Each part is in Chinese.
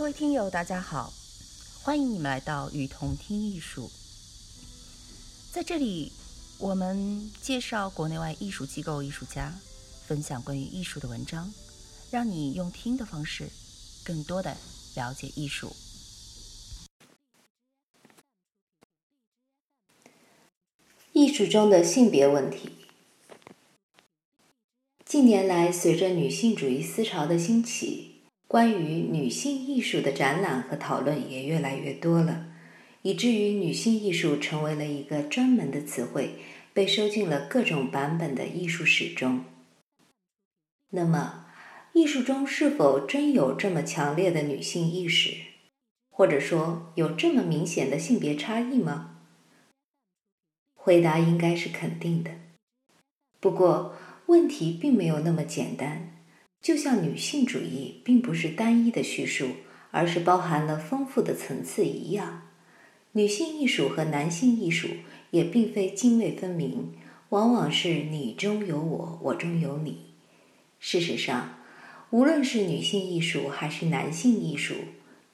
各位听友，大家好，欢迎你们来到雨桐听艺术。在这里，我们介绍国内外艺术机构、艺术家，分享关于艺术的文章，让你用听的方式，更多的了解艺术。艺术中的性别问题。近年来，随着女性主义思潮的兴起，关于女性艺术的展览和讨论也越来越多了，以至于女性艺术成为了一个专门的词汇，被收进了各种版本的艺术史中。那么，艺术中是否真有这么强烈的女性意识，或者说有这么明显的性别差异吗？回答应该是肯定的。不过，问题并没有那么简单。就像女性主义并不是单一的叙述，而是包含了丰富的层次一样，女性艺术和男性艺术也并非泾渭分明，往往是你中有我，我中有你。事实上，无论是女性艺术还是男性艺术，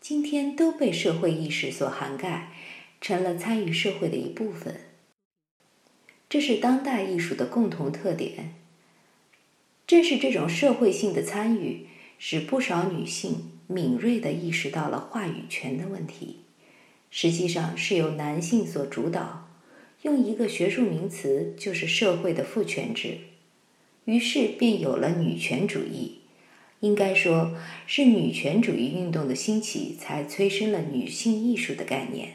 今天都被社会意识所涵盖，成了参与社会的一部分。这是当代艺术的共同特点。正是这种社会性的参与，使不少女性敏锐地意识到了话语权的问题，实际上是由男性所主导。用一个学术名词，就是社会的父权制。于是便有了女权主义。应该说是女权主义运动的兴起，才催生了女性艺术的概念。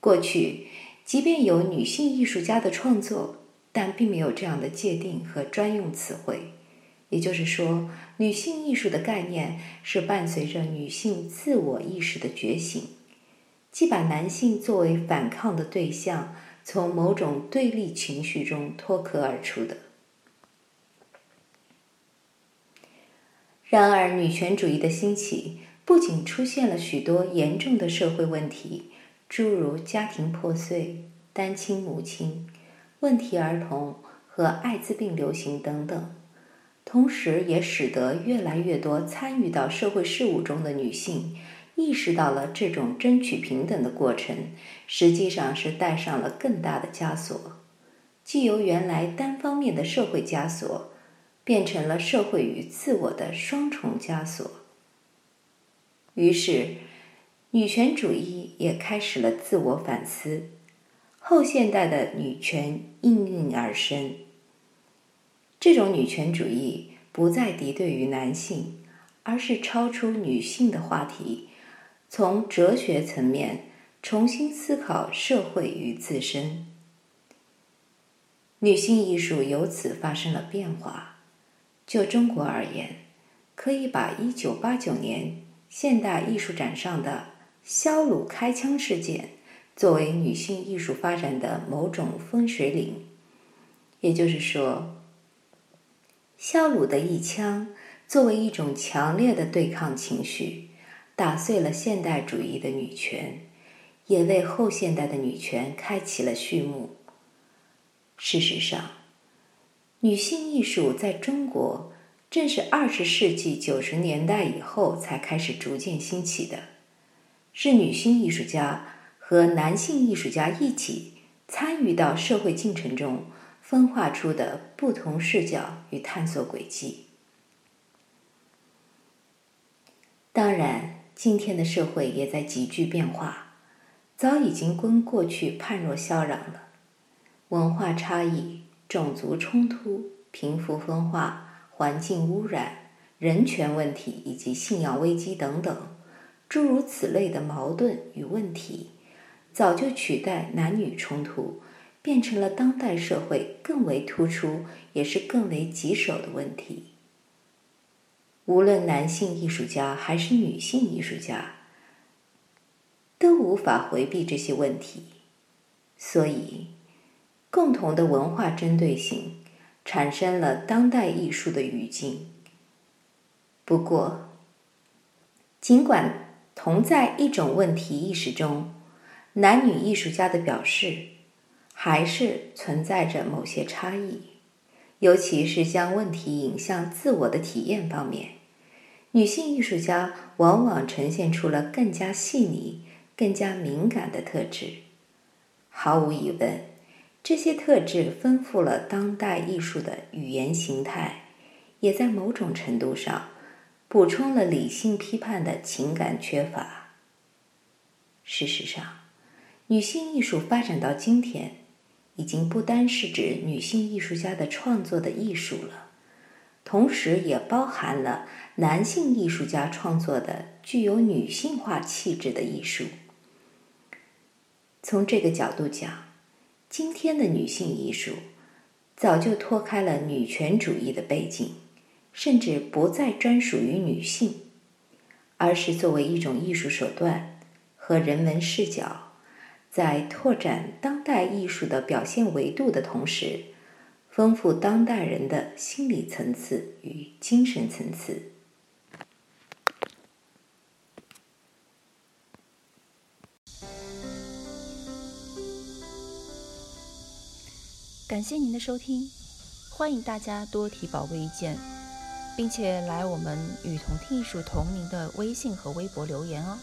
过去。即便有女性艺术家的创作，但并没有这样的界定和专用词汇。也就是说，女性艺术的概念是伴随着女性自我意识的觉醒，既把男性作为反抗的对象，从某种对立情绪中脱壳而出的。然而，女权主义的兴起不仅出现了许多严重的社会问题。诸如家庭破碎、单亲母亲、问题儿童和艾滋病流行等等，同时也使得越来越多参与到社会事务中的女性意识到了这种争取平等的过程实际上是带上了更大的枷锁，既由原来单方面的社会枷锁，变成了社会与自我的双重枷锁。于是。女权主义也开始了自我反思，后现代的女权应运而生。这种女权主义不再敌对于男性，而是超出女性的话题，从哲学层面重新思考社会与自身。女性艺术由此发生了变化。就中国而言，可以把一九八九年现代艺术展上的。肖鲁开枪事件作为女性艺术发展的某种分水岭，也就是说，肖鲁的一枪作为一种强烈的对抗情绪，打碎了现代主义的女权，也为后现代的女权开启了序幕。事实上，女性艺术在中国正是二十世纪九十年代以后才开始逐渐兴起的。是女性艺术家和男性艺术家一起参与到社会进程中，分化出的不同视角与探索轨迹。当然，今天的社会也在急剧变化，早已经跟过去判若霄壤了。文化差异、种族冲突、贫富分化、环境污染、人权问题以及信仰危机等等。诸如此类的矛盾与问题，早就取代男女冲突，变成了当代社会更为突出也是更为棘手的问题。无论男性艺术家还是女性艺术家，都无法回避这些问题，所以，共同的文化针对性产生了当代艺术的语境。不过，尽管。同在一种问题意识中，男女艺术家的表示还是存在着某些差异，尤其是将问题引向自我的体验方面。女性艺术家往往呈现出了更加细腻、更加敏感的特质。毫无疑问，这些特质丰富了当代艺术的语言形态，也在某种程度上补充了理性批判的情感缺乏。事实上，女性艺术发展到今天，已经不单是指女性艺术家的创作的艺术了，同时也包含了男性艺术家创作的具有女性化气质的艺术。从这个角度讲，今天的女性艺术早就脱开了女权主义的背景，甚至不再专属于女性，而是作为一种艺术手段和人文视角，在拓展当代艺术的表现维度的同时，丰富当代人的心理层次与精神层次。感谢您的收听，欢迎大家多提宝贵意见，并且来我们“与同听艺术”同名的微信和微博留言哦。